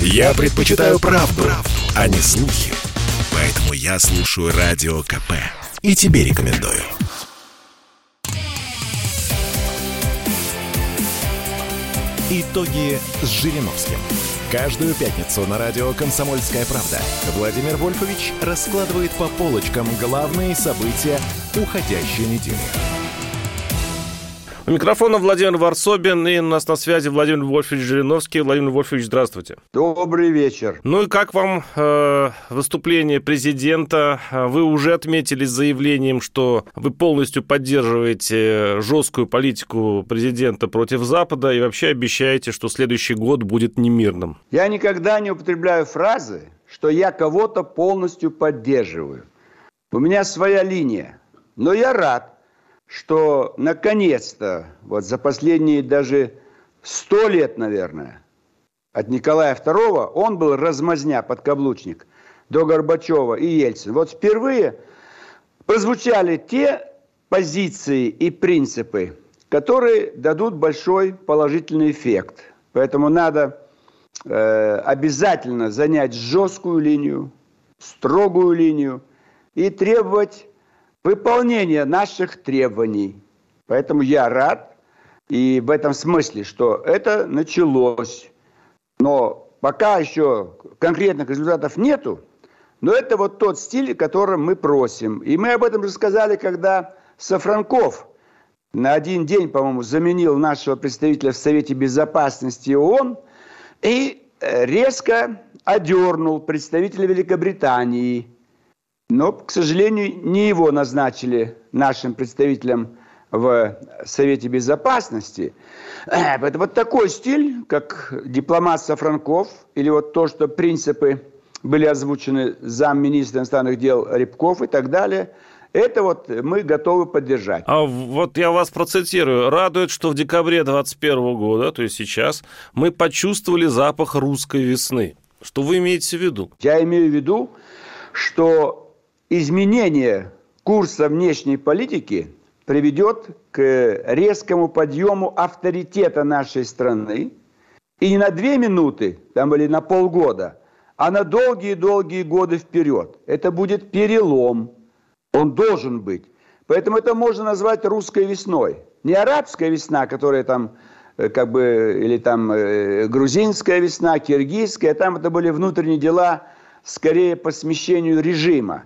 Я предпочитаю правду, правду, а не слухи. Поэтому я слушаю Радио КП. И тебе рекомендую. Итоги с Жириновским. Каждую пятницу на радио «Комсомольская правда» Владимир Вольфович раскладывает по полочкам главные события уходящей недели. У микрофона Владимир Варсобин, и у нас на связи Владимир Вольфович Жириновский. Владимир Вольфович, здравствуйте. Добрый вечер. Ну и как вам э, выступление президента? Вы уже отметились заявлением, что вы полностью поддерживаете жесткую политику президента против Запада и вообще обещаете, что следующий год будет немирным. Я никогда не употребляю фразы, что я кого-то полностью поддерживаю. У меня своя линия. Но я рад, что наконец-то, вот за последние даже сто лет, наверное, от Николая II, он был размазня, подкаблучник, до Горбачева и Ельцина. Вот впервые прозвучали те позиции и принципы, которые дадут большой положительный эффект. Поэтому надо э, обязательно занять жесткую линию, строгую линию и требовать выполнение наших требований. Поэтому я рад и в этом смысле, что это началось. Но пока еще конкретных результатов нету, но это вот тот стиль, которым мы просим. И мы об этом же сказали, когда Сафранков на один день, по-моему, заменил нашего представителя в Совете Безопасности ООН и резко одернул представителя Великобритании – но, к сожалению, не его назначили нашим представителем в Совете Безопасности. Это вот такой стиль, как дипломат Сафранков, или вот то, что принципы были озвучены замминистра иностранных дел Рябков и так далее – это вот мы готовы поддержать. А вот я вас процитирую. Радует, что в декабре 2021 года, то есть сейчас, мы почувствовали запах русской весны. Что вы имеете в виду? Я имею в виду, что изменение курса внешней политики приведет к резкому подъему авторитета нашей страны. И не на две минуты, там или на полгода, а на долгие-долгие годы вперед. Это будет перелом. Он должен быть. Поэтому это можно назвать русской весной. Не арабская весна, которая там э, как бы, или там э, грузинская весна, киргизская, там это были внутренние дела скорее по смещению режима.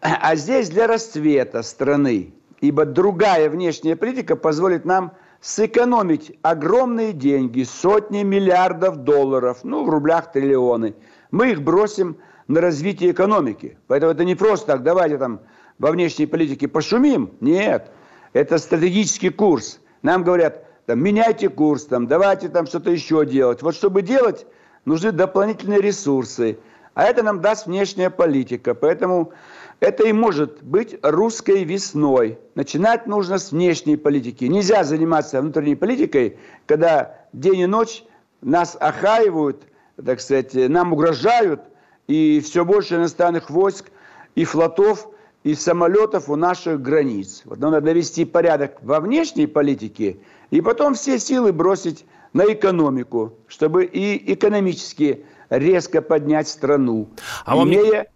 А здесь для расцвета страны, ибо другая внешняя политика позволит нам сэкономить огромные деньги, сотни миллиардов долларов, ну, в рублях триллионы. Мы их бросим на развитие экономики. Поэтому это не просто так, давайте там во внешней политике пошумим. Нет, это стратегический курс. Нам говорят, там, меняйте курс, там, давайте там что-то еще делать. Вот чтобы делать, нужны дополнительные ресурсы. А это нам даст внешняя политика. Поэтому это и может быть русской весной. Начинать нужно с внешней политики. Нельзя заниматься внутренней политикой, когда день и ночь нас охаивают, так сказать, нам угрожают, и все больше иностранных войск и флотов, и самолетов у наших границ. Вот надо довести порядок во внешней политике, и потом все силы бросить на экономику, чтобы и экономически резко поднять страну, а имея...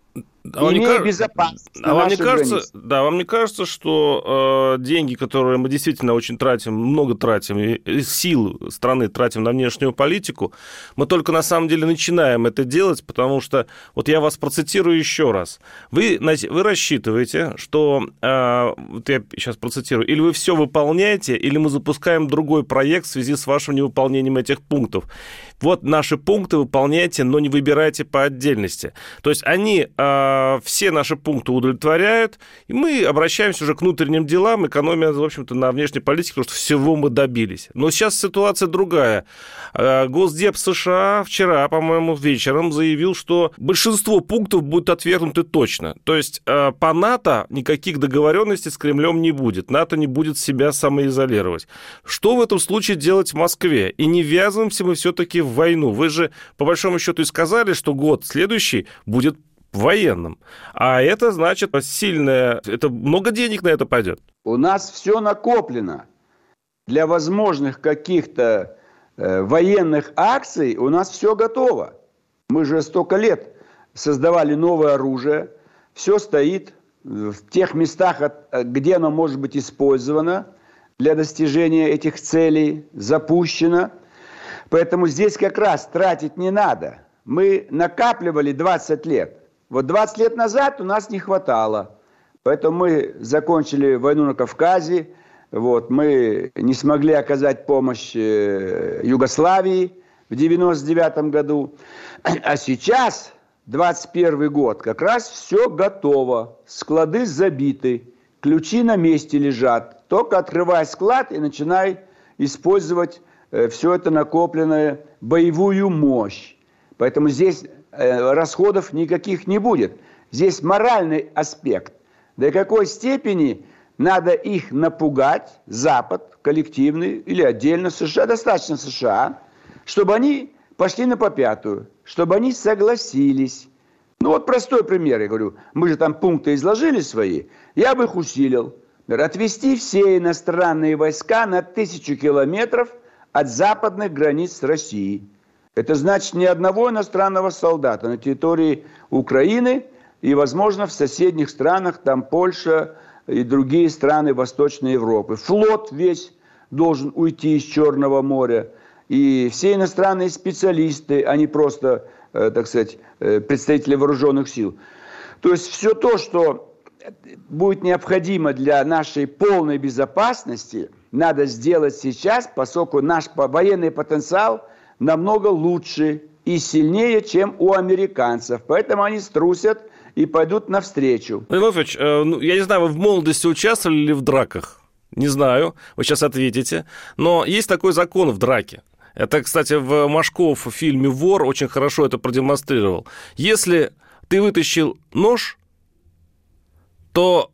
А вам, не, а вам не кажется, да, вам не кажется, что э, деньги, которые мы действительно очень тратим, много тратим, и, и сил страны тратим на внешнюю политику, мы только на самом деле начинаем это делать, потому что, вот я вас процитирую еще раз, вы, вы рассчитываете, что, э, вот я сейчас процитирую, или вы все выполняете, или мы запускаем другой проект в связи с вашим невыполнением этих пунктов. Вот наши пункты выполняйте, но не выбирайте по отдельности. То есть они... Э, все наши пункты удовлетворяют, и мы обращаемся уже к внутренним делам, экономия, в общем-то, на внешней политике, потому что всего мы добились. Но сейчас ситуация другая. А, Госдеп США вчера, по-моему, вечером заявил, что большинство пунктов будут отвергнуты точно. То есть а, по НАТО никаких договоренностей с Кремлем не будет. НАТО не будет себя самоизолировать. Что в этом случае делать в Москве? И не ввязываемся мы все-таки в войну. Вы же, по большому счету, и сказали, что год следующий будет военным. А это значит сильное, это много денег на это пойдет. У нас все накоплено для возможных каких-то э, военных акций у нас все готово. Мы же столько лет создавали новое оружие, все стоит в тех местах, где оно может быть использовано для достижения этих целей, запущено. Поэтому здесь как раз тратить не надо. Мы накапливали 20 лет. Вот 20 лет назад у нас не хватало. Поэтому мы закончили войну на Кавказе, вот, мы не смогли оказать помощь э, Югославии в 99 году. А сейчас, 21 год, как раз все готово. Склады забиты, ключи на месте лежат. Только открывай склад и начинай использовать э, все это накопленное боевую мощь. Поэтому здесь расходов никаких не будет. Здесь моральный аспект до какой степени надо их напугать, Запад, коллективный или отдельно США, достаточно США, чтобы они пошли на попятую, чтобы они согласились. Ну вот простой пример, я говорю, мы же там пункты изложили свои, я бы их усилил. Отвести все иностранные войска на тысячу километров от западных границ России. Это значит ни одного иностранного солдата на территории Украины и, возможно, в соседних странах, там Польша и другие страны Восточной Европы. Флот весь должен уйти из Черного моря. И все иностранные специалисты, они просто, э, так сказать, э, представители вооруженных сил. То есть все то, что будет необходимо для нашей полной безопасности, надо сделать сейчас, поскольку наш военный потенциал намного лучше и сильнее, чем у американцев. Поэтому они струсят и пойдут навстречу. Владимир Владимирович, э, ну, я не знаю, вы в молодости участвовали ли в драках? Не знаю, вы сейчас ответите. Но есть такой закон в драке. Это, кстати, в Машков в фильме «Вор» очень хорошо это продемонстрировал. Если ты вытащил нож, то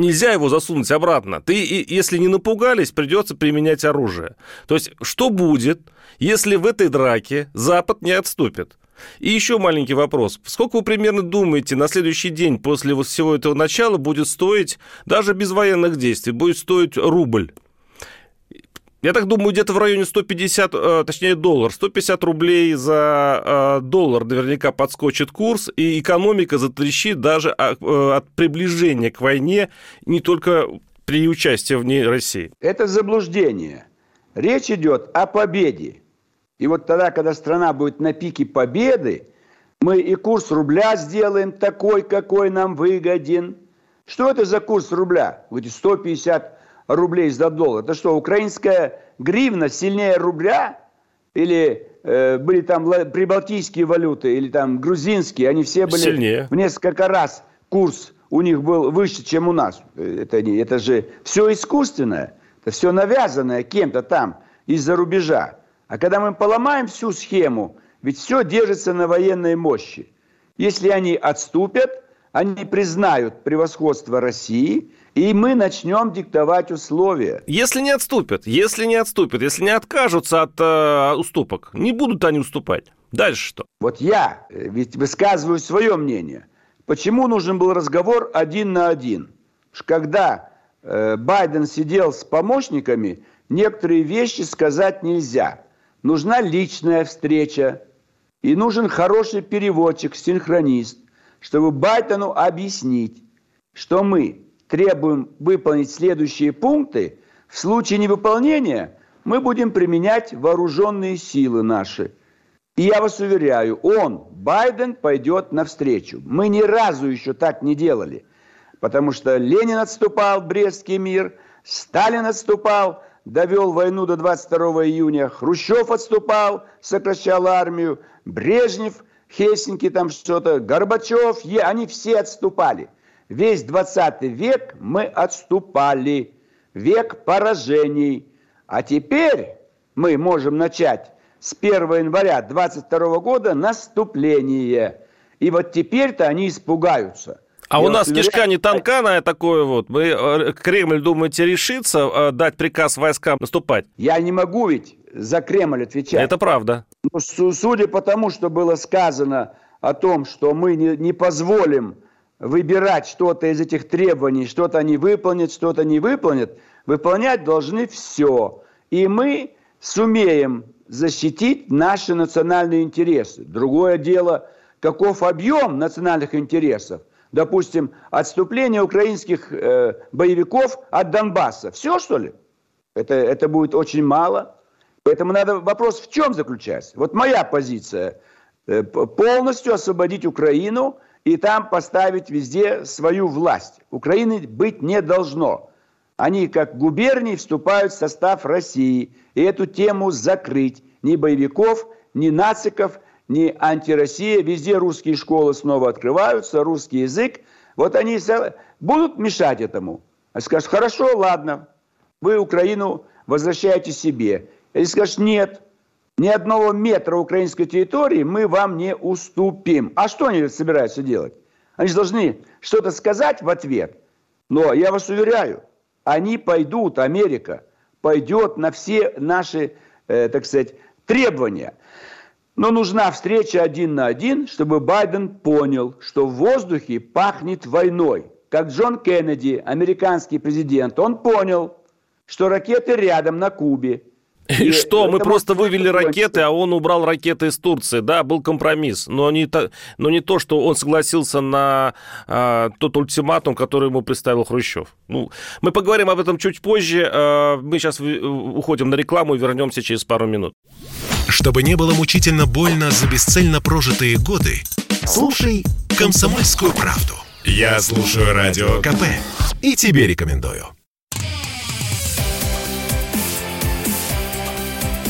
нельзя его засунуть обратно. Ты, если не напугались, придется применять оружие. То есть, что будет, если в этой драке Запад не отступит? И еще маленький вопрос. Сколько вы примерно думаете, на следующий день после вот всего этого начала будет стоить, даже без военных действий, будет стоить рубль? Я так думаю, где-то в районе 150, э, точнее доллар, 150 рублей за э, доллар наверняка подскочит курс, и экономика затрещит даже э, от приближения к войне, не только при участии в ней России. Это заблуждение. Речь идет о победе. И вот тогда, когда страна будет на пике победы, мы и курс рубля сделаем такой, какой нам выгоден. Что это за курс рубля? Говорите, 150 рублей за доллар. Это что, украинская гривна сильнее рубля? Или э, были там прибалтийские валюты, или там грузинские, они все были сильнее. в несколько раз курс у них был выше, чем у нас. Это, это же все искусственное, это все навязанное кем-то там из-за рубежа. А когда мы поломаем всю схему, ведь все держится на военной мощи. Если они отступят, они признают превосходство России, и мы начнем диктовать условия. Если не отступят, если не отступят, если не откажутся от э, уступок, не будут они уступать. Дальше что? Вот я э, ведь высказываю свое мнение. Почему нужен был разговор один на один? Когда э, Байден сидел с помощниками, некоторые вещи сказать нельзя нужна личная встреча, и нужен хороший переводчик, синхронист, чтобы Байтону объяснить, что мы требуем выполнить следующие пункты, в случае невыполнения мы будем применять вооруженные силы наши. И я вас уверяю, он, Байден, пойдет навстречу. Мы ни разу еще так не делали, потому что Ленин отступал, Брестский мир, Сталин отступал – довел войну до 22 июня, Хрущев отступал, сокращал армию, Брежнев, Хельсинки там что-то, Горбачев, они все отступали. Весь 20 век мы отступали, век поражений. А теперь мы можем начать с 1 января 22 года наступление. И вот теперь-то они испугаются – а у нас кишка не тонка на такое вот. Мы, э, Кремль, думаете, решится э, дать приказ войскам наступать? Я не могу ведь за Кремль отвечать. Это правда. Но судя по тому, что было сказано о том, что мы не, не позволим выбирать что-то из этих требований, что-то они выполнят, что-то не выполнят, выполнять должны все. И мы сумеем защитить наши национальные интересы. Другое дело, каков объем национальных интересов. Допустим, отступление украинских э, боевиков от Донбасса. Все, что ли? Это, это будет очень мало. Поэтому надо вопрос в чем заключается. Вот моя позиция. Э, полностью освободить Украину и там поставить везде свою власть. Украины быть не должно. Они как губернии вступают в состав России. И эту тему закрыть. Ни боевиков, ни нациков, ни антироссия. Везде русские школы снова открываются, русский язык. Вот они будут мешать этому. А скажут, хорошо, ладно, вы Украину возвращаете себе. Или скажешь, нет, ни одного метра украинской территории мы вам не уступим. А что они собираются делать? Они же должны что-то сказать в ответ. Но я вас уверяю, они пойдут, Америка пойдет на все наши, э, так сказать, требования. Но нужна встреча один на один, чтобы Байден понял, что в воздухе пахнет войной. Как Джон Кеннеди, американский президент, он понял, что ракеты рядом на Кубе. И, что, мы просто вывели ракеты, а он убрал ракеты из Турции. Да, был компромисс. Но не то, но не то что он согласился на а, тот ультиматум, который ему представил Хрущев. Ну, мы поговорим об этом чуть позже. А, мы сейчас уходим на рекламу и вернемся через пару минут. Чтобы не было мучительно больно за бесцельно прожитые годы, слушай «Комсомольскую правду». Я слушаю Радио КП и тебе рекомендую.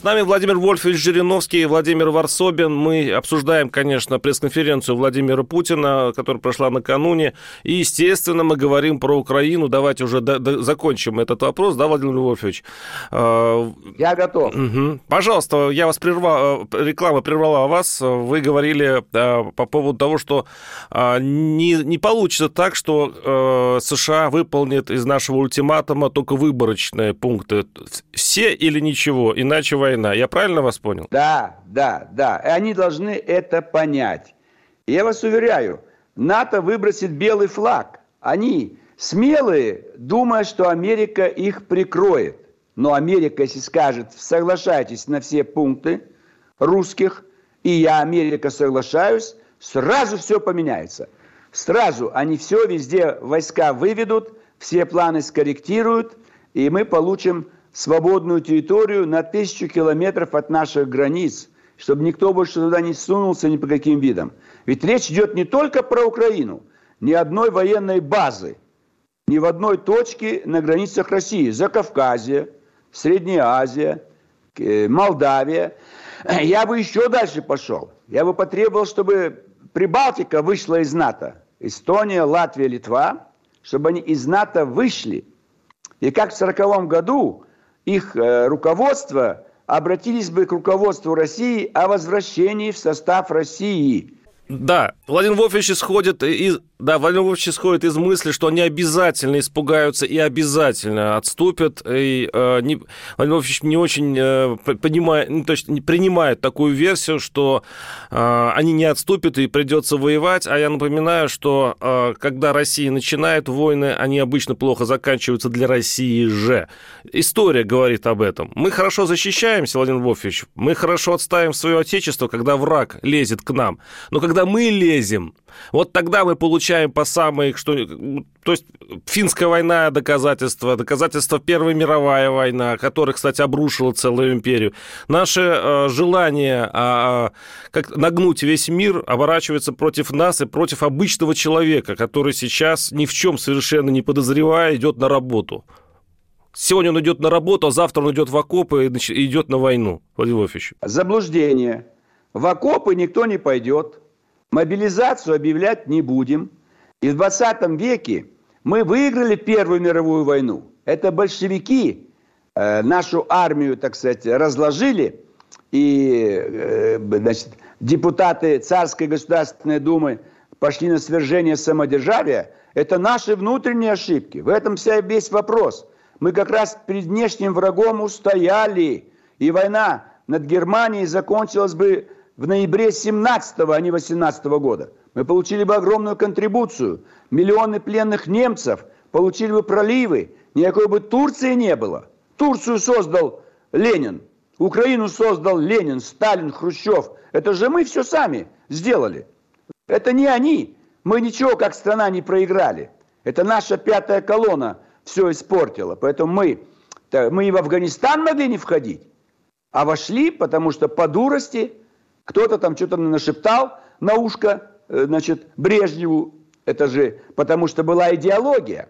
С нами Владимир Вольфович Жириновский и Владимир Варсобин. Мы обсуждаем, конечно, пресс-конференцию Владимира Путина, которая прошла накануне. И, естественно, мы говорим про Украину. Давайте уже до, до, закончим этот вопрос, да, Владимир Вольфович? А, я готов. Угу. Пожалуйста, я вас прервал, реклама прервала вас. Вы говорили а, по поводу того, что а, не, не получится так, что США выполнит из нашего ультиматума только выборочные пункты. Все или ничего, иначе война война. Я правильно вас понял? Да, да, да. И они должны это понять. Я вас уверяю, НАТО выбросит белый флаг. Они смелые, думая, что Америка их прикроет. Но Америка, если скажет, соглашайтесь на все пункты русских, и я, Америка, соглашаюсь, сразу все поменяется. Сразу они все везде войска выведут, все планы скорректируют, и мы получим свободную территорию на тысячу километров от наших границ, чтобы никто больше туда не сунулся ни по каким видам. Ведь речь идет не только про Украину, ни одной военной базы, ни в одной точке на границах России, Закавказье, Средняя Азия, э, Молдавия. Я бы еще дальше пошел. Я бы потребовал, чтобы Прибалтика вышла из НАТО. Эстония, Латвия, Литва, чтобы они из НАТО вышли. И как в 1940 году их э, руководство обратились бы к руководству России о возвращении в состав России. Да, Владимир Вольфович исходит из, да, Владимир Вольфович исходит из мысли, что они обязательно испугаются и обязательно отступят. И, э, не, Владимир Вольфович не очень э, понимает, ну, то есть не принимает такую версию, что э, они не отступят и придется воевать. А я напоминаю, что э, когда Россия начинает войны, они обычно плохо заканчиваются для России же. История говорит об этом. Мы хорошо защищаемся, Владимир Вольфович, мы хорошо отставим свое отечество, когда враг лезет к нам. Но когда когда мы лезем, вот тогда мы получаем по самой, что, то есть финская война доказательства, доказательства Первая мировая война, которая, кстати, обрушила целую империю. Наше э, желание э, как нагнуть весь мир оборачивается против нас и против обычного человека, который сейчас ни в чем совершенно не подозревая идет на работу. Сегодня он идет на работу, а завтра он идет в окопы и идет на войну, Владимир Вольфович. Заблуждение. В окопы никто не пойдет. Мобилизацию объявлять не будем. И в 20 веке мы выиграли Первую мировую войну. Это большевики э, нашу армию, так сказать, разложили. И э, значит, депутаты Царской Государственной Думы пошли на свержение самодержавия. Это наши внутренние ошибки. В этом вся весь вопрос. Мы как раз перед внешним врагом устояли. И война над Германией закончилась бы в ноябре 17 а не 18 года. Мы получили бы огромную контрибуцию. Миллионы пленных немцев, получили бы проливы. Никакой бы Турции не было. Турцию создал Ленин. Украину создал Ленин, Сталин, Хрущев. Это же мы все сами сделали. Это не они. Мы ничего как страна не проиграли. Это наша пятая колонна все испортила. Поэтому мы, мы и в Афганистан могли не входить, а вошли, потому что по дурости кто-то там что-то нашептал на ушко, э, значит, Брежневу. Это же потому что была идеология.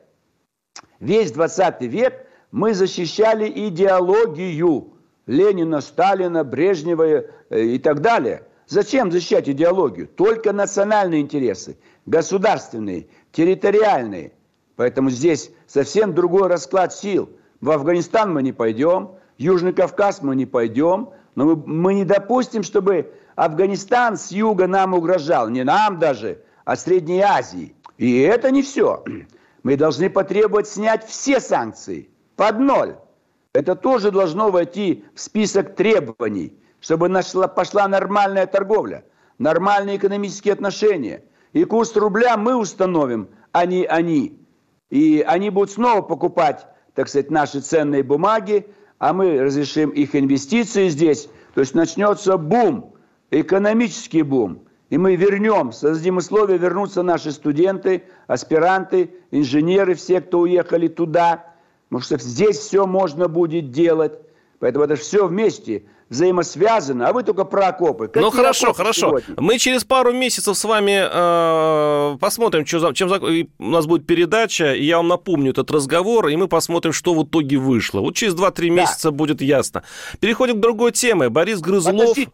Весь 20 век мы защищали идеологию Ленина, Сталина, Брежнева э, и так далее. Зачем защищать идеологию? Только национальные интересы, государственные, территориальные. Поэтому здесь совсем другой расклад сил. В Афганистан мы не пойдем, Южный Кавказ мы не пойдем, но мы, мы не допустим, чтобы Афганистан с юга нам угрожал. Не нам даже, а Средней Азии. И это не все. Мы должны потребовать снять все санкции под ноль. Это тоже должно войти в список требований, чтобы нашла, пошла нормальная торговля, нормальные экономические отношения. И курс рубля мы установим, а не они. И они будут снова покупать, так сказать, наши ценные бумаги, а мы разрешим их инвестиции здесь. То есть начнется бум, экономический бум. И мы вернем, создадим условия вернуться наши студенты, аспиранты, инженеры, все, кто уехали туда. Потому что здесь все можно будет делать. Поэтому это все вместе взаимосвязано, а вы только про окопы. Какие ну хорошо, хорошо. Сегодня? Мы через пару месяцев с вами э, посмотрим, что чем у нас будет передача, и я вам напомню этот разговор, и мы посмотрим, что в итоге вышло. Вот через 2-3 да. месяца будет ясно. Переходим к другой теме. Борис Грызлов... Подождите,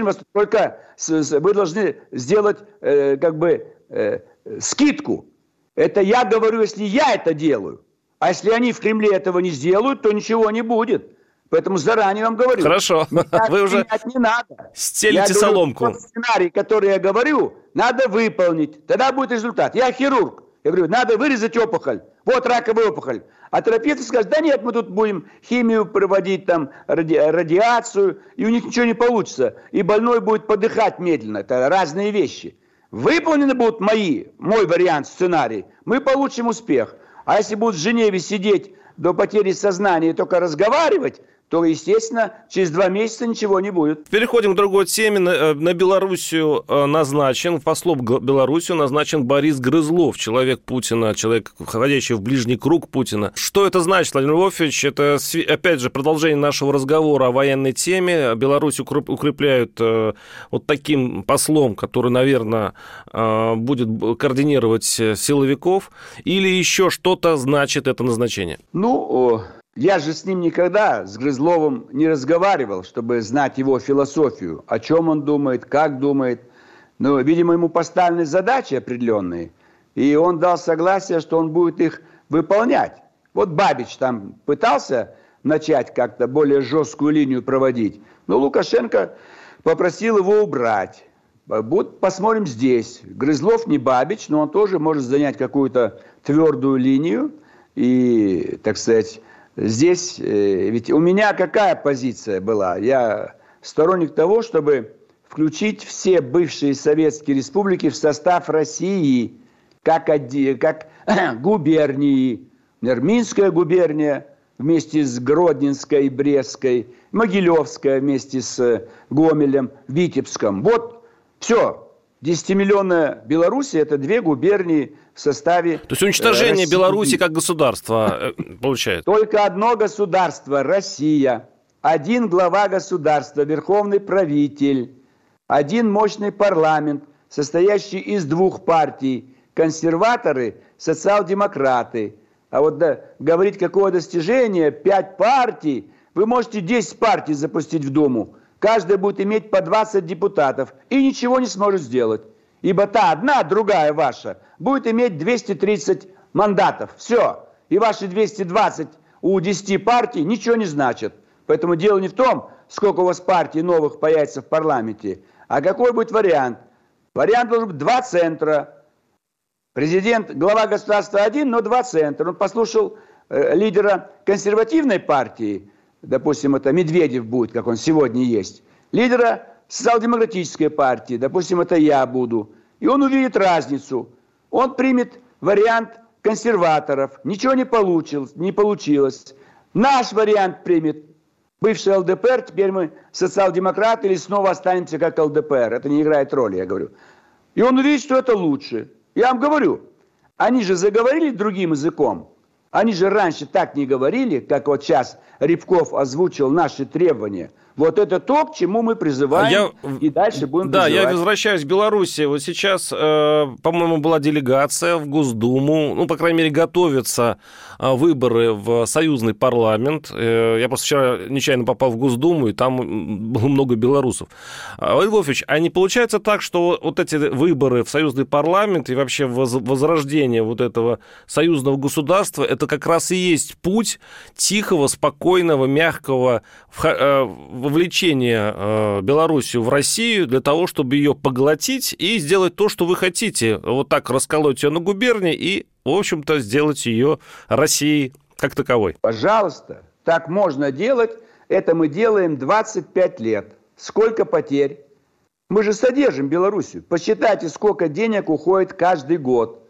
да? Вас только вы должны сделать э, как бы э, скидку. Это я говорю, если я это делаю. А если они в Кремле этого не сделают, то ничего не будет. Поэтому заранее вам говорю. Хорошо. Менять, Вы уже не надо. стелите я соломку. Говорю, сценарий, который я говорю, надо выполнить. Тогда будет результат. Я хирург. Я говорю, надо вырезать опухоль. Вот раковая опухоль. А терапевты скажут, да нет, мы тут будем химию проводить, там, ради, радиацию, и у них ничего не получится. И больной будет подыхать медленно. Это разные вещи. Выполнены будут мои, мой вариант, сценарий, мы получим успех. А если будут в Женеве сидеть до потери сознания и только разговаривать, то, естественно, через два месяца ничего не будет. Переходим к другой теме. На, э, на Белоруссию э, назначен, послом Белоруссию назначен Борис Грызлов, человек Путина, человек, входящий в ближний круг Путина. Что это значит, Владимир Вольфович? Это, опять же, продолжение нашего разговора о военной теме. Беларусь укрепляют э, вот таким послом, который, наверное, будет координировать силовиков. Или еще что-то значит это назначение? Ну, я же с ним никогда, с Грызловым, не разговаривал, чтобы знать его философию, о чем он думает, как думает. Но, видимо, ему поставлены задачи определенные, и он дал согласие, что он будет их выполнять. Вот Бабич там пытался начать как-то более жесткую линию проводить, но Лукашенко попросил его убрать. Вот посмотрим здесь. Грызлов не Бабич, но он тоже может занять какую-то твердую линию и, так сказать, Здесь, э, ведь у меня какая позиция была? Я сторонник того, чтобы включить все бывшие советские республики в состав России, как, как губернии. Например, губерния вместе с Гродненской и Брестской, Могилевская вместе с Гомелем, Витебском. Вот все, 10-миллионная Белоруссия – это две губернии в составе То есть уничтожение России. Беларуси как государства э, получает? Только одно государство – Россия. Один глава государства, верховный правитель. Один мощный парламент, состоящий из двух партий – консерваторы, социал-демократы. А вот да, говорить, какое достижение, пять партий, вы можете 10 партий запустить в Думу – Каждая будет иметь по 20 депутатов и ничего не сможет сделать. Ибо та одна, другая ваша, будет иметь 230 мандатов. Все. И ваши 220 у 10 партий ничего не значат. Поэтому дело не в том, сколько у вас партий новых появится в парламенте, а какой будет вариант. Вариант должен быть два центра. Президент, глава государства один, но два центра. Он послушал э, лидера консервативной партии, допустим, это Медведев будет, как он сегодня есть, лидера социал-демократической партии, допустим, это я буду, и он увидит разницу. Он примет вариант консерваторов, ничего не получилось, не получилось. Наш вариант примет бывший ЛДПР, теперь мы социал-демократы или снова останемся как ЛДПР. Это не играет роли, я говорю. И он увидит, что это лучше. Я вам говорю, они же заговорили другим языком. Они же раньше так не говорили, как вот сейчас Рябков озвучил наши требования – вот это то, к чему мы призываем, я, и дальше будем Да, призывать. я возвращаюсь в Беларуси. Вот сейчас, э, по-моему, была делегация в Госдуму, ну, по крайней мере, готовятся э, выборы в союзный парламент. Э, я просто вчера нечаянно попал в Госдуму, и там было много белорусов. Владимир Львович, а не получается так, что вот эти выборы в союзный парламент и вообще возрождение вот этого союзного государства, это как раз и есть путь тихого, спокойного, мягкого вовлечение э, Белоруссию в Россию для того, чтобы ее поглотить и сделать то, что вы хотите. Вот так расколоть ее на губернии и, в общем-то, сделать ее Россией как таковой. Пожалуйста, так можно делать. Это мы делаем 25 лет. Сколько потерь? Мы же содержим Белоруссию. Посчитайте, сколько денег уходит каждый год.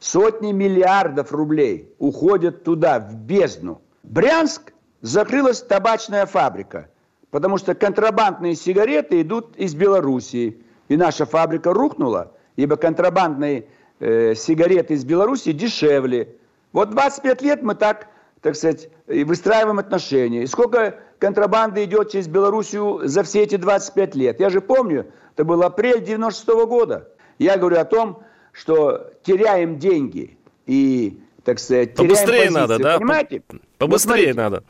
Сотни миллиардов рублей уходят туда, в бездну. Брянск закрылась табачная фабрика – потому что контрабандные сигареты идут из Белоруссии. И наша фабрика рухнула, ибо контрабандные э, сигареты из Белоруссии дешевле. Вот 25 лет мы так, так сказать, выстраиваем отношения. И сколько контрабанды идет через Белоруссию за все эти 25 лет? Я же помню, это был апрель 96 -го года. Я говорю о том, что теряем деньги и, так сказать, теряем Побыстрее позиции. надо, да? Понимаете? Побыстрее вот надо.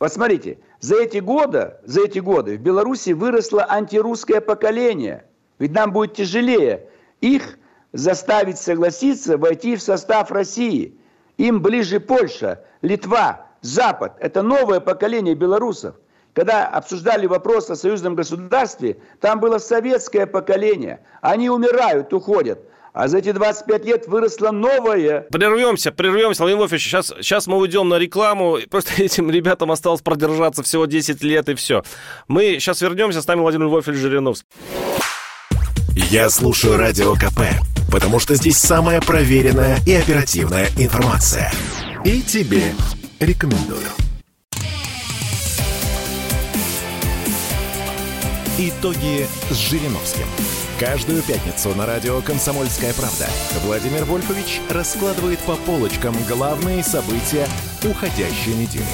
Вот смотрите, за эти годы, за эти годы в Беларуси выросло антирусское поколение. Ведь нам будет тяжелее их заставить согласиться войти в состав России. Им ближе Польша, Литва, Запад. Это новое поколение белорусов. Когда обсуждали вопрос о союзном государстве, там было советское поколение. Они умирают, уходят. А за эти 25 лет выросло новое. Прервемся, прервемся, Владимир Вольфович. Сейчас, сейчас мы уйдем на рекламу. Просто этим ребятам осталось продержаться всего 10 лет и все. Мы сейчас вернемся. С нами Владимир Вольфович Жириновский. Я слушаю Радио КП, потому что здесь самая проверенная и оперативная информация. И тебе рекомендую. Итоги с Жириновским. Каждую пятницу на радио «Комсомольская правда» Владимир Вольфович раскладывает по полочкам главные события уходящей недели.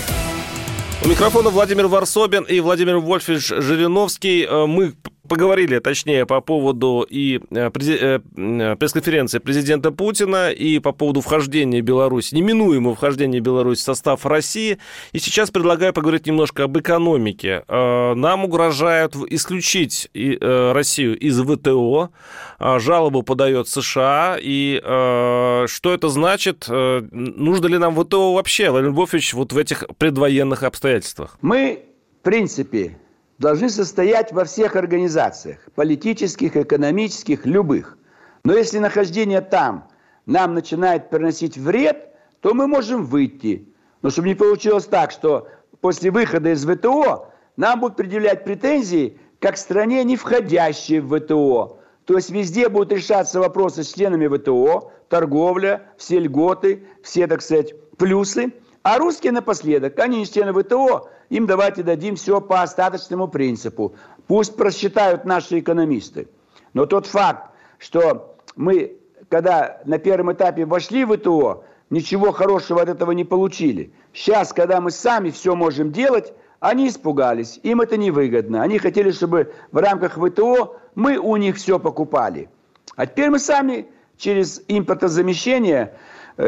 У микрофона Владимир Варсобин и Владимир Вольфович Жириновский. Э, мы поговорили, точнее, по поводу и э, э, пресс-конференции президента Путина, и по поводу вхождения Беларуси, неминуемого вхождения Беларуси в состав России. И сейчас предлагаю поговорить немножко об экономике. Э, нам угрожают исключить Россию из ВТО. Жалобу подает США. И что это значит? Нужно ли нам ВТО вообще, Владимир Львович, вот в этих предвоенных обстоятельствах? Мы, в принципе, должны состоять во всех организациях, политических, экономических, любых. Но если нахождение там нам начинает приносить вред, то мы можем выйти. Но чтобы не получилось так, что после выхода из ВТО нам будут предъявлять претензии как стране, не входящей в ВТО. То есть везде будут решаться вопросы с членами ВТО, торговля, все льготы, все, так сказать, плюсы. А русские напоследок, они не члены ВТО, им давайте дадим все по остаточному принципу. Пусть просчитают наши экономисты. Но тот факт, что мы, когда на первом этапе вошли в ВТО, ничего хорошего от этого не получили. Сейчас, когда мы сами все можем делать, они испугались, им это невыгодно. Они хотели, чтобы в рамках ВТО мы у них все покупали. А теперь мы сами через импортозамещение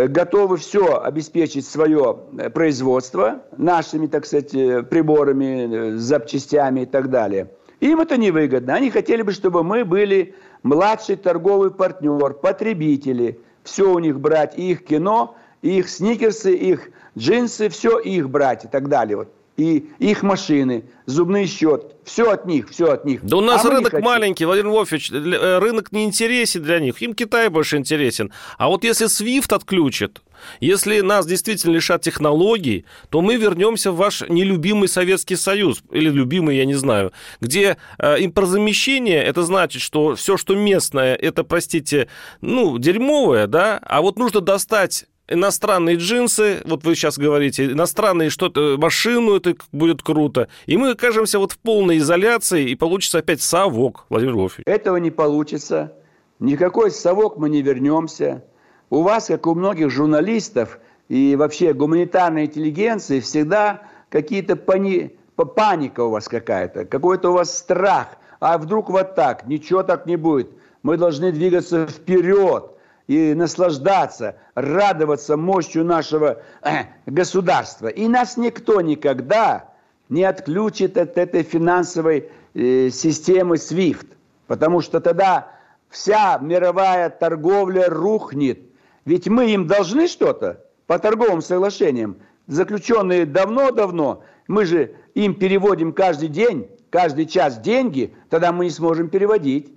готовы все обеспечить свое э, производство нашими, так сказать, э, приборами, запчастями и так далее. Им это невыгодно. Они хотели бы, чтобы мы были младший торговый партнер, потребители. Все у них брать, и их кино, и их сникерсы, их джинсы, все их брать и так далее. Вот и их машины, зубный счет, все от них, все от них. Да у нас а рынок маленький, Владимир Вольфович, э, рынок не интересен для них, им Китай больше интересен. А вот если SWIFT отключат, если нас действительно лишат технологий, то мы вернемся в ваш нелюбимый Советский Союз, или любимый, я не знаю, где э, импортозамещение, это значит, что все, что местное, это, простите, ну, дерьмовое, да, а вот нужно достать иностранные джинсы, вот вы сейчас говорите, иностранные что-то, машину, это будет круто. И мы окажемся вот в полной изоляции, и получится опять совок, Владимир Вольфович. Этого не получится. Никакой совок мы не вернемся. У вас, как у многих журналистов и вообще гуманитарной интеллигенции, всегда какие-то пани... паника у вас какая-то, какой-то у вас страх. А вдруг вот так, ничего так не будет. Мы должны двигаться вперед и наслаждаться, радоваться мощью нашего э, государства. И нас никто никогда не отключит от этой финансовой э, системы SWIFT, потому что тогда вся мировая торговля рухнет. Ведь мы им должны что-то по торговым соглашениям, заключенные давно-давно. Мы же им переводим каждый день, каждый час деньги, тогда мы не сможем переводить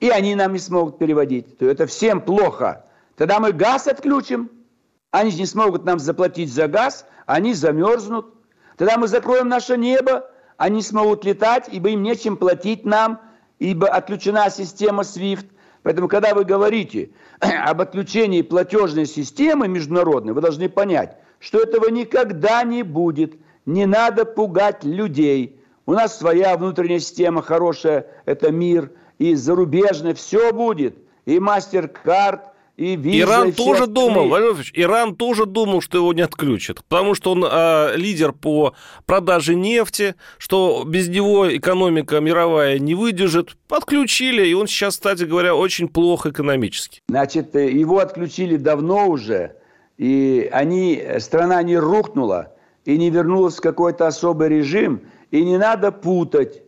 и они нам не смогут переводить, то это всем плохо. Тогда мы газ отключим, они не смогут нам заплатить за газ, они замерзнут. Тогда мы закроем наше небо, они смогут летать, ибо им нечем платить нам, ибо отключена система SWIFT. Поэтому, когда вы говорите об отключении платежной системы международной, вы должны понять, что этого никогда не будет. Не надо пугать людей. У нас своя внутренняя система хорошая, это мир – и зарубежное, все будет. И мастер-карт, и виза, Иран и тоже остальные. думал, Владимир Иран тоже думал, что его не отключат, потому что он э, лидер по продаже нефти, что без него экономика мировая не выдержит. Подключили, и он сейчас, кстати говоря, очень плохо экономически. Значит, его отключили давно уже, и они, страна не рухнула, и не вернулась в какой-то особый режим, и не надо путать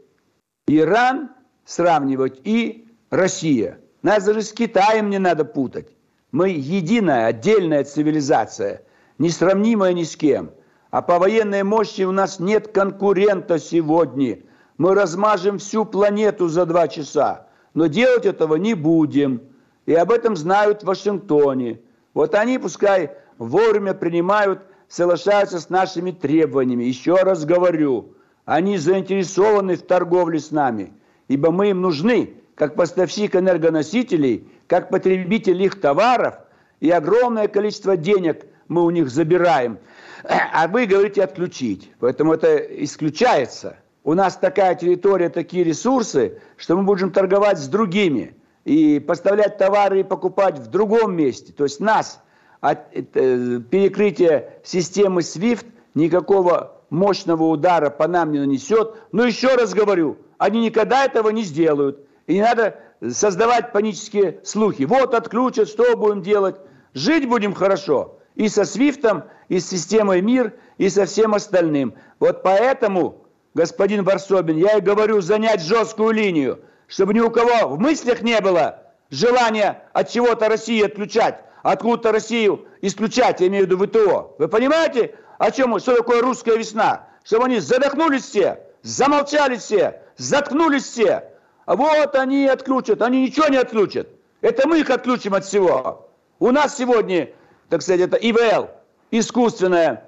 Иран сравнивать и Россия. Нас даже с Китаем не надо путать. Мы единая, отдельная цивилизация, несравнимая ни с кем. А по военной мощи у нас нет конкурента сегодня. Мы размажем всю планету за два часа. Но делать этого не будем. И об этом знают в Вашингтоне. Вот они пускай вовремя принимают, соглашаются с нашими требованиями. Еще раз говорю, они заинтересованы в торговле с нами – ибо мы им нужны, как поставщик энергоносителей, как потребитель их товаров, и огромное количество денег мы у них забираем. А вы говорите отключить. Поэтому это исключается. У нас такая территория, такие ресурсы, что мы будем торговать с другими и поставлять товары и покупать в другом месте. То есть нас от э, перекрытия системы SWIFT никакого мощного удара по нам не нанесет. Но еще раз говорю – они никогда этого не сделают. И не надо создавать панические слухи. Вот отключат, что будем делать? Жить будем хорошо. И со Свифтом, и с системой МИР, и со всем остальным. Вот поэтому, господин Варсобин, я и говорю занять жесткую линию, чтобы ни у кого в мыслях не было желания от чего-то России отключать, откуда-то Россию исключать, я имею в виду ВТО. Вы понимаете, о чем, что такое русская весна? Чтобы они задохнулись все, замолчали все, заткнулись все. А вот они отключат, они ничего не отключат. Это мы их отключим от всего. У нас сегодня, так сказать, это ИВЛ, искусственная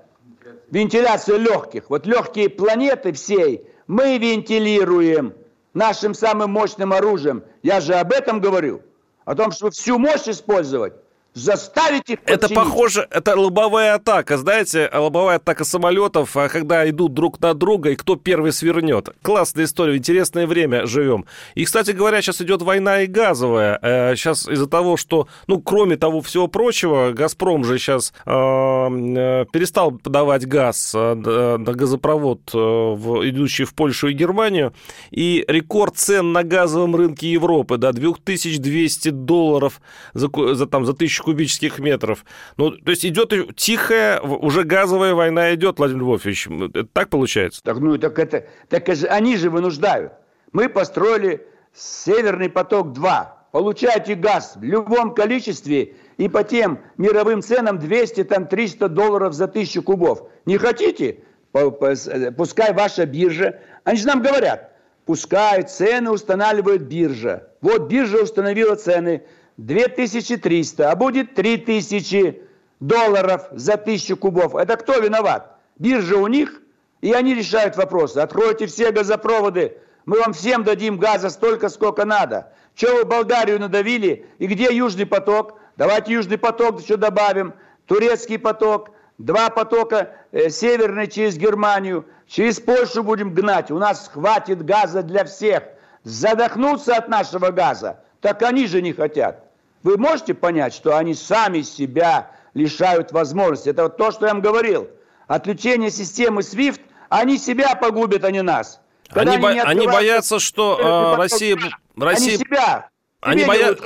вентиляция легких. Вот легкие планеты всей мы вентилируем нашим самым мощным оружием. Я же об этом говорю. О том, чтобы всю мощь использовать заставить их Это похоже, это лобовая атака, знаете, лобовая атака самолетов, а когда идут друг на друга, и кто первый свернет. Классная история, интересное время живем. И, кстати говоря, сейчас идет война и газовая. Сейчас э, из-за того, что, ну, кроме того всего прочего, «Газпром» же сейчас э, э, перестал подавать газ на газопровод, идущий в Польшу и Германию, и рекорд цен на газовом рынке Европы, да, 2200 долларов за, за, там, за тысячу тысяч кубических метров. Ну, то есть идет тихая, уже газовая война идет, Владимир Львович. Это так получается? Так, ну, так это, так они же вынуждают. Мы построили Северный поток-2. Получаете газ в любом количестве и по тем мировым ценам 200-300 долларов за тысячу кубов. Не хотите? пускай ваша биржа, они же нам говорят, пускай цены устанавливает биржа. Вот биржа установила цены 2300, а будет 3000 долларов за тысячу кубов. Это кто виноват? Биржа у них, и они решают вопросы. Откройте все газопроводы, мы вам всем дадим газа столько, сколько надо. Чего вы Болгарию надавили? И где Южный поток? Давайте Южный поток еще добавим. Турецкий поток. Два потока э, северный через Германию. Через Польшу будем гнать. У нас хватит газа для всех. Задохнуться от нашего газа. Так они же не хотят. Вы можете понять, что они сами себя лишают возможности. Это вот то, что я вам говорил. Отключение системы SWIFT, они себя погубят, а не нас. Они, они, бо- они боятся, что э, Россия... Россия... Они себя они, боя...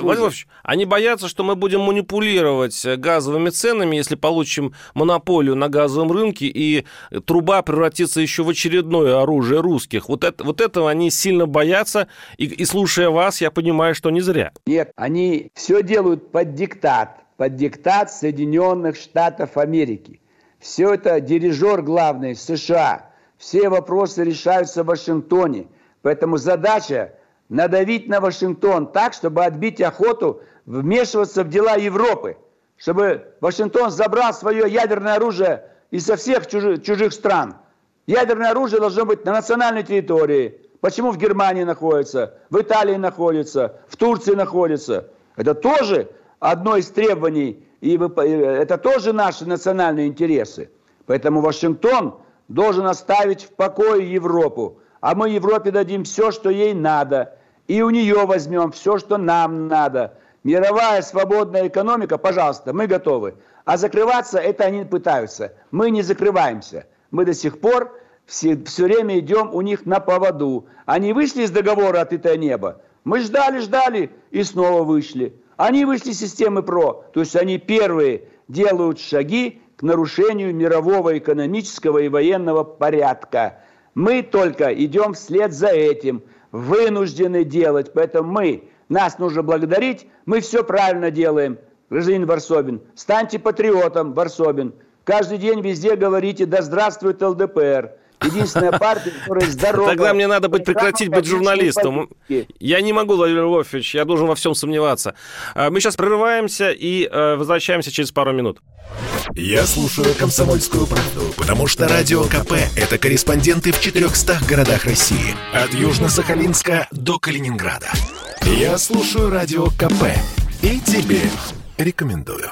они боятся, что мы будем манипулировать газовыми ценами, если получим монополию на газовом рынке, и труба превратится еще в очередное оружие русских. Вот, это, вот этого они сильно боятся, и, и слушая вас, я понимаю, что не зря. Нет, они все делают под диктат, под диктат Соединенных Штатов Америки. Все это дирижер главный США. Все вопросы решаются в Вашингтоне. Поэтому задача надавить на Вашингтон так, чтобы отбить охоту вмешиваться в дела Европы. Чтобы Вашингтон забрал свое ядерное оружие из со всех чужих, стран. Ядерное оружие должно быть на национальной территории. Почему в Германии находится, в Италии находится, в Турции находится? Это тоже одно из требований, и это тоже наши национальные интересы. Поэтому Вашингтон должен оставить в покое Европу, а мы Европе дадим все, что ей надо, и у нее возьмем все, что нам надо. Мировая свободная экономика, пожалуйста, мы готовы. А закрываться это они пытаются. Мы не закрываемся. Мы до сих пор все, все время идем у них на поводу. Они вышли из договора «Открытое небо». Мы ждали, ждали и снова вышли. Они вышли из системы ПРО. То есть они первые делают шаги к нарушению мирового экономического и военного порядка. Мы только идем вслед за этим, вынуждены делать, поэтому мы, нас нужно благодарить, мы все правильно делаем, гражданин Варсобин. Станьте патриотом, Варсобин. Каждый день везде говорите «Да здравствует ЛДПР». Единственная партия, которая здорова. Тогда мне надо быть прекратить быть журналистом. Я не могу, Владимир Львович, я должен во всем сомневаться. А, мы сейчас прерываемся и э, возвращаемся через пару минут. Я слушаю «Комсомольскую правду», потому что «Радио КП» — это корреспонденты в 400 городах России. От Южно-Сахалинска до Калининграда. Я слушаю «Радио КП» и тебе рекомендую.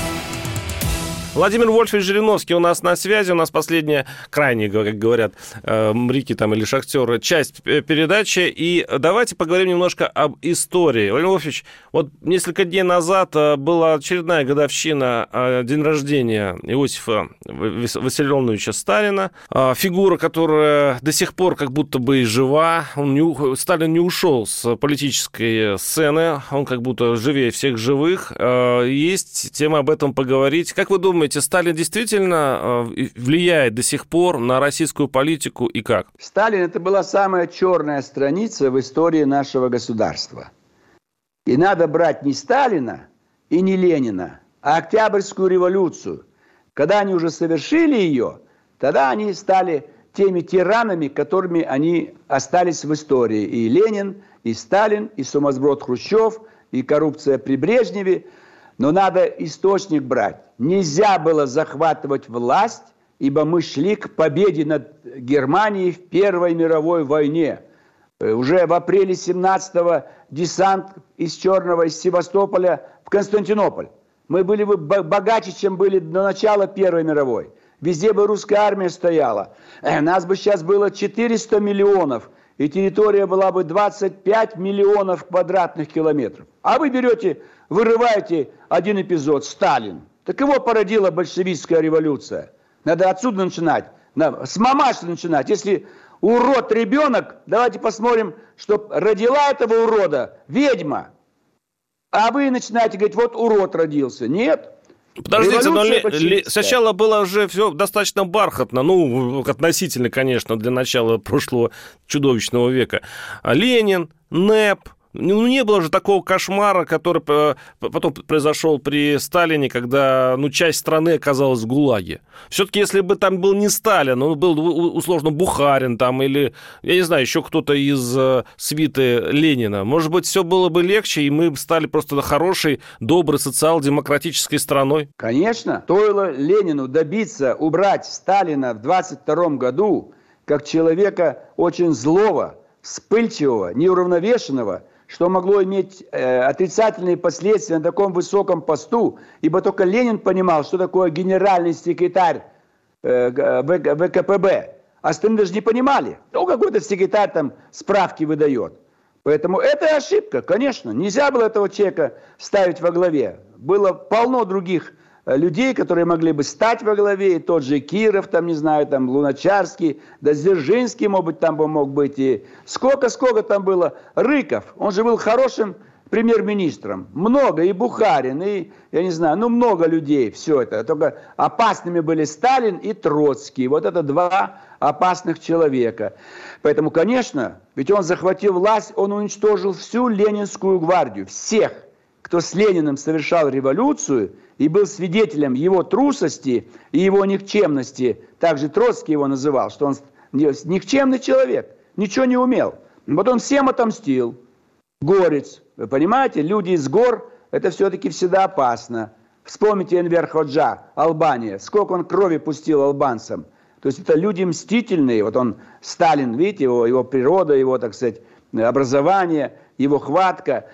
Владимир Вольфович Жириновский у нас на связи. У нас последняя, крайняя, как говорят, э, Мрики там или Шахтеры, часть передачи. И давайте поговорим немножко об истории. Владимир Вольфович, вот несколько дней назад э, была очередная годовщина э, день рождения Иосифа Виссарионовича Сталина. Фигура, которая до сих пор как будто бы и жива. Он не, Сталин не ушел с политической сцены. Он как будто живее всех живых. Есть тема об этом поговорить. Как вы думаете, думаете, Сталин действительно э, влияет до сих пор на российскую политику и как? Сталин это была самая черная страница в истории нашего государства. И надо брать не Сталина и не Ленина, а Октябрьскую революцию. Когда они уже совершили ее, тогда они стали теми тиранами, которыми они остались в истории. И Ленин, и Сталин, и сумасброд Хрущев, и коррупция при Брежневе – но надо источник брать. Нельзя было захватывать власть, ибо мы шли к победе над Германией в Первой мировой войне. Э, уже в апреле 17-го десант из Черного, из Севастополя в Константинополь. Мы были бы богаче, чем были до начала Первой мировой. Везде бы русская армия стояла. Э, нас бы сейчас было 400 миллионов, и территория была бы 25 миллионов квадратных километров. А вы берете вырываете один эпизод, Сталин. Так его породила большевистская революция. Надо отсюда начинать, с мамаши начинать. Если урод ребенок, давайте посмотрим, что родила этого урода ведьма. А вы начинаете говорить, вот урод родился. Нет. Подождите, но ли, ли, сначала было уже все достаточно бархатно, ну, относительно, конечно, для начала прошлого чудовищного века. Ленин, НЭП, ну, не было же такого кошмара, который потом произошел при Сталине, когда ну, часть страны оказалась в ГУЛАГе. Все-таки, если бы там был не Сталин, он был условно Бухарин там, или, я не знаю, еще кто-то из э, свиты Ленина, может быть, все было бы легче, и мы стали просто хорошей, доброй социал-демократической страной? Конечно. Стоило Ленину добиться убрать Сталина в 22 году как человека очень злого, вспыльчивого, неуравновешенного – что могло иметь э, отрицательные последствия на таком высоком посту, ибо только Ленин понимал, что такое генеральный секретарь э, ВКПБ. Остальные даже не понимали. Ну, какой-то секретарь там справки выдает. Поэтому это ошибка, конечно. Нельзя было этого человека ставить во главе. Было полно других Э, людей, которые могли бы стать во главе, и тот же Киров, там, не знаю, там, Луначарский, да Дзержинский, может быть, там бы мог быть, и сколько-сколько там было. Рыков, он же был хорошим премьер-министром. Много, и Бухарин, и, я не знаю, ну, много людей, все это. Только опасными были Сталин и Троцкий. Вот это два опасных человека. Поэтому, конечно, ведь он захватил власть, он уничтожил всю Ленинскую гвардию, всех, кто с Лениным совершал революцию – и был свидетелем его трусости и его никчемности. Также Троцкий его называл, что он никчемный человек, ничего не умел. Вот он всем отомстил. Горец. Вы понимаете, люди из гор, это все-таки всегда опасно. Вспомните Энвер Ходжа, Албания. Сколько он крови пустил албанцам. То есть это люди мстительные. Вот он, Сталин, видите, его, его природа, его, так сказать, образование, его хватка.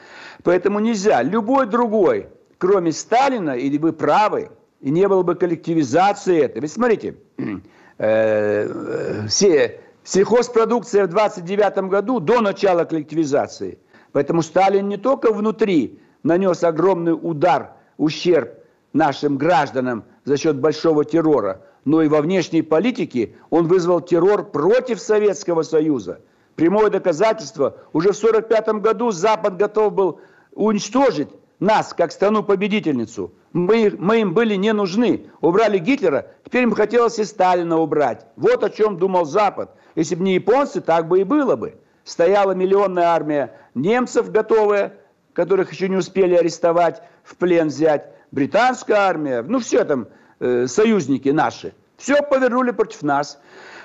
Поэтому нельзя. Любой другой кроме Сталина, или вы правы, и не было бы коллективизации этого. Ведь смотрите, э, э, все, сельхозпродукция в 29 году до начала коллективизации. Поэтому Сталин не только внутри нанес огромный удар, ущерб нашим гражданам за счет большого террора, но и во внешней политике он вызвал террор против Советского Союза. Прямое доказательство, уже в 1945 году Запад готов был уничтожить нас, как страну-победительницу. Мы, мы им были не нужны. Убрали Гитлера, теперь им хотелось и Сталина убрать. Вот о чем думал Запад. Если бы не японцы, так бы и было бы. Стояла миллионная армия немцев готовая, которых еще не успели арестовать, в плен взять. Британская армия, ну все там, э, союзники наши. Все повернули против нас.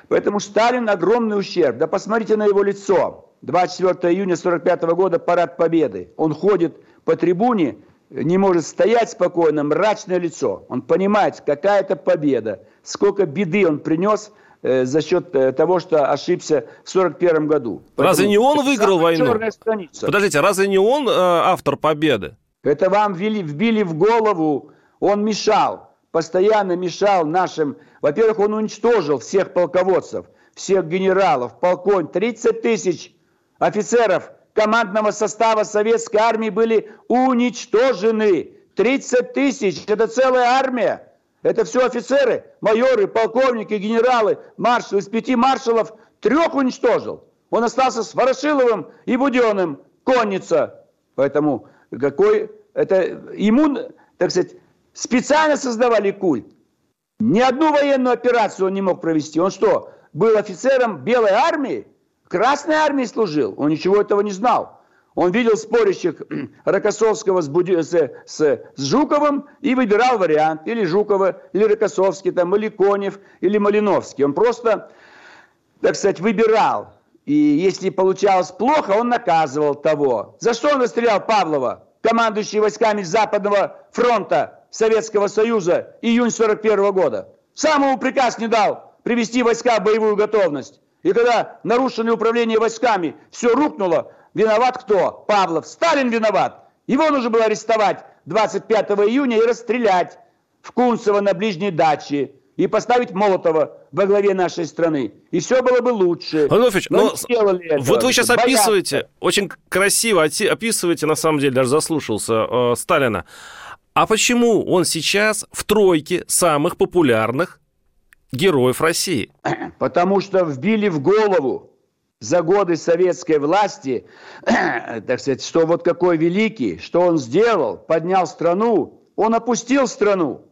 Поэтому Сталин огромный ущерб. Да посмотрите на его лицо. 24 июня 1945 года, парад Победы. Он ходит по трибуне, не может стоять спокойно, мрачное лицо. Он понимает, какая это победа, сколько беды он принес э, за счет э, того, что ошибся в 1941 году. Поэтому разве не он выиграл войну? Подождите, разве не он э, автор победы? Это вам ввели, вбили в голову, он мешал, постоянно мешал нашим... Во-первых, он уничтожил всех полководцев, всех генералов, полконь, 30 тысяч офицеров – командного состава советской армии были уничтожены. 30 тысяч – это целая армия. Это все офицеры, майоры, полковники, генералы, маршалы. Из пяти маршалов трех уничтожил. Он остался с Ворошиловым и Буденным, конница. Поэтому какой это ему, так сказать, специально создавали культ. Ни одну военную операцию он не мог провести. Он что, был офицером Белой армии? Красной армии служил, он ничего этого не знал. Он видел спорящих Рокоссовского с, Буди... с, с, с Жуковым и выбирал вариант. Или Жукова, или Рокоссовский, там, или Конев, или Малиновский. Он просто, так сказать, выбирал. И если получалось плохо, он наказывал того. За что он расстрелял Павлова, командующий войсками Западного фронта Советского Союза, июнь 41 года? Сам приказ не дал привести войска в боевую готовность. И когда нарушили управление войсками, все рухнуло, виноват кто? Павлов. Сталин виноват. Его нужно было арестовать 25 июня и расстрелять в Кунцево на ближней даче и поставить Молотова во главе нашей страны. И все было бы лучше. Адольфович, но, но вот вы сейчас Боятся. описываете, очень красиво описываете, на самом деле, даже заслушался э, Сталина. А почему он сейчас в тройке самых популярных героев России? Потому что вбили в голову за годы советской власти, так сказать, что вот какой великий, что он сделал, поднял страну, он опустил страну.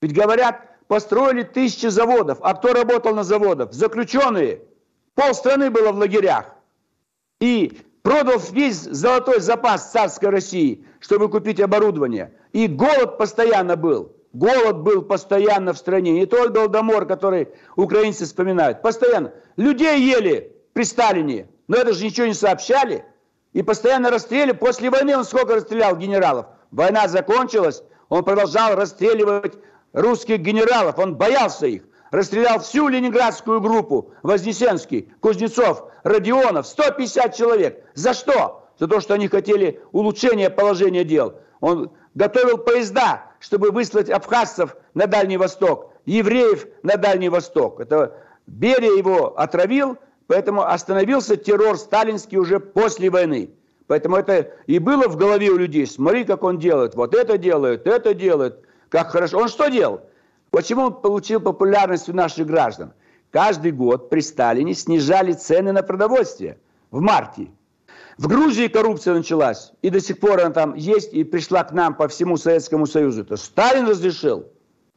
Ведь говорят, построили тысячи заводов. А кто работал на заводах? Заключенные. Пол страны было в лагерях. И продал весь золотой запас царской России, чтобы купить оборудование. И голод постоянно был. Голод был постоянно в стране. Не только голодомор, который украинцы вспоминают. Постоянно. Людей ели при Сталине. Но это же ничего не сообщали. И постоянно расстреливали. После войны он сколько расстрелял генералов? Война закончилась, он продолжал расстреливать русских генералов. Он боялся их. Расстрелял всю ленинградскую группу. Вознесенский, Кузнецов, Родионов. 150 человек. За что? За то, что они хотели улучшения положения дел. Он готовил поезда, чтобы выслать абхазцев на Дальний Восток, евреев на Дальний Восток. Это Берия его отравил, поэтому остановился террор сталинский уже после войны. Поэтому это и было в голове у людей. Смотри, как он делает. Вот это делает, это делает. Как хорошо. Он что делал? Почему он получил популярность у наших граждан? Каждый год при Сталине снижали цены на продовольствие в марте. В Грузии коррупция началась, и до сих пор она там есть, и пришла к нам по всему Советскому Союзу. Это Сталин разрешил.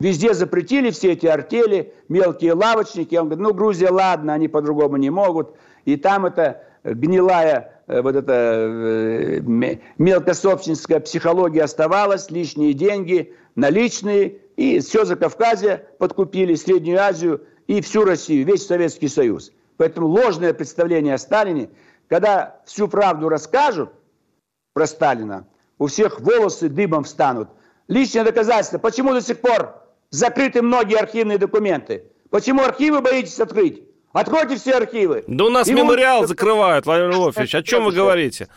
Везде запретили все эти артели, мелкие лавочники. Он говорит, ну, Грузия, ладно, они по-другому не могут. И там это гнилая э, вот эта э, мелкособственническая психология оставалась, лишние деньги, наличные, и все за Кавказе подкупили, Среднюю Азию и всю Россию, весь Советский Союз. Поэтому ложное представление о Сталине, когда всю правду расскажут про Сталина, у всех волосы дыбом встанут. Личное доказательство. Почему до сих пор закрыты многие архивные документы? Почему архивы боитесь открыть? Откройте все архивы. Да у нас и мемориал вы... закрывают, Владимир Львович. О чем вы говорите?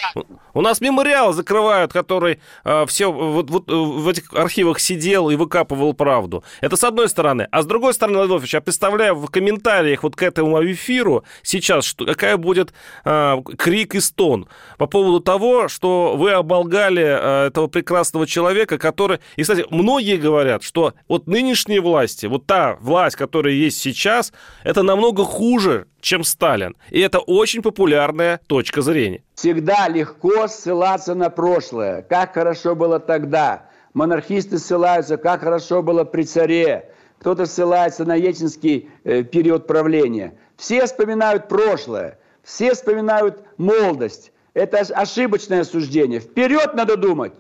У нас мемориал закрывают, который э, все вот, вот в этих архивах сидел и выкапывал правду. Это с одной стороны. А с другой стороны, Владимир Львович, я представляю в комментариях вот к этому эфиру сейчас, что, какая будет э, крик и стон по поводу того, что вы оболгали э, этого прекрасного человека, который... И, кстати, многие говорят, что вот нынешние власти, вот та власть, которая есть сейчас, это намного хуже хуже, чем Сталин. И это очень популярная точка зрения. Всегда легко ссылаться на прошлое. Как хорошо было тогда. Монархисты ссылаются, как хорошо было при царе. Кто-то ссылается на ельцинский э, период правления. Все вспоминают прошлое. Все вспоминают молодость. Это ошибочное суждение. Вперед надо думать.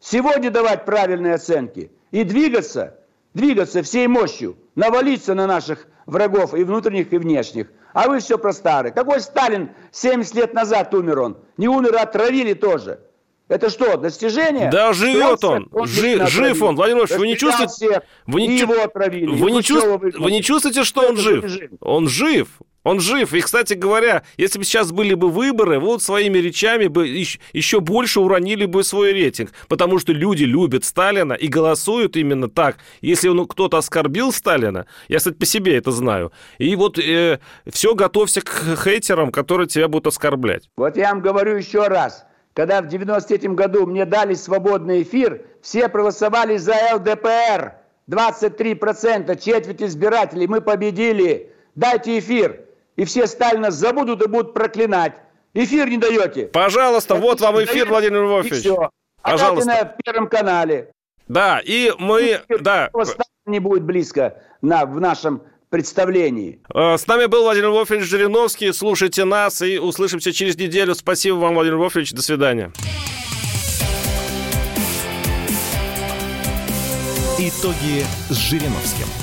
Сегодня давать правильные оценки. И двигаться, двигаться всей мощью. Навалиться на наших врагов и внутренних, и внешних. А вы все про старый. Какой Сталин 70 лет назад умер он? Не умер, а отравили тоже. Это что, достижение? Да, живет он. он Жи, жив он. Владимир Ильич, вы не чувствуете... Вы не, его отравили. Вы, не чувств... вы не чувствуете, что он жив? Он жив. Он жив. И, кстати говоря, если бы сейчас были бы выборы, вот своими речами бы еще больше уронили бы свой рейтинг. Потому что люди любят Сталина и голосуют именно так. Если он, кто-то оскорбил Сталина, я, кстати, по себе это знаю, и вот э, все, готовься к хейтерам, которые тебя будут оскорблять. Вот я вам говорю еще раз. Когда в 93 году мне дали свободный эфир, все проголосовали за ЛДПР. 23%, четверть избирателей. Мы победили. Дайте эфир и все Сталина забудут и будут проклинать. Эфир не даете. Пожалуйста, вот вам эфир, Владимир Львович. все. Пожалуйста. А на Первом канале. Да, и мы... да. не будет близко на, в нашем представлении. Э, с нами был Владимир Львович Жириновский. Слушайте нас и услышимся через неделю. Спасибо вам, Владимир Львович. До свидания. Итоги с Жириновским.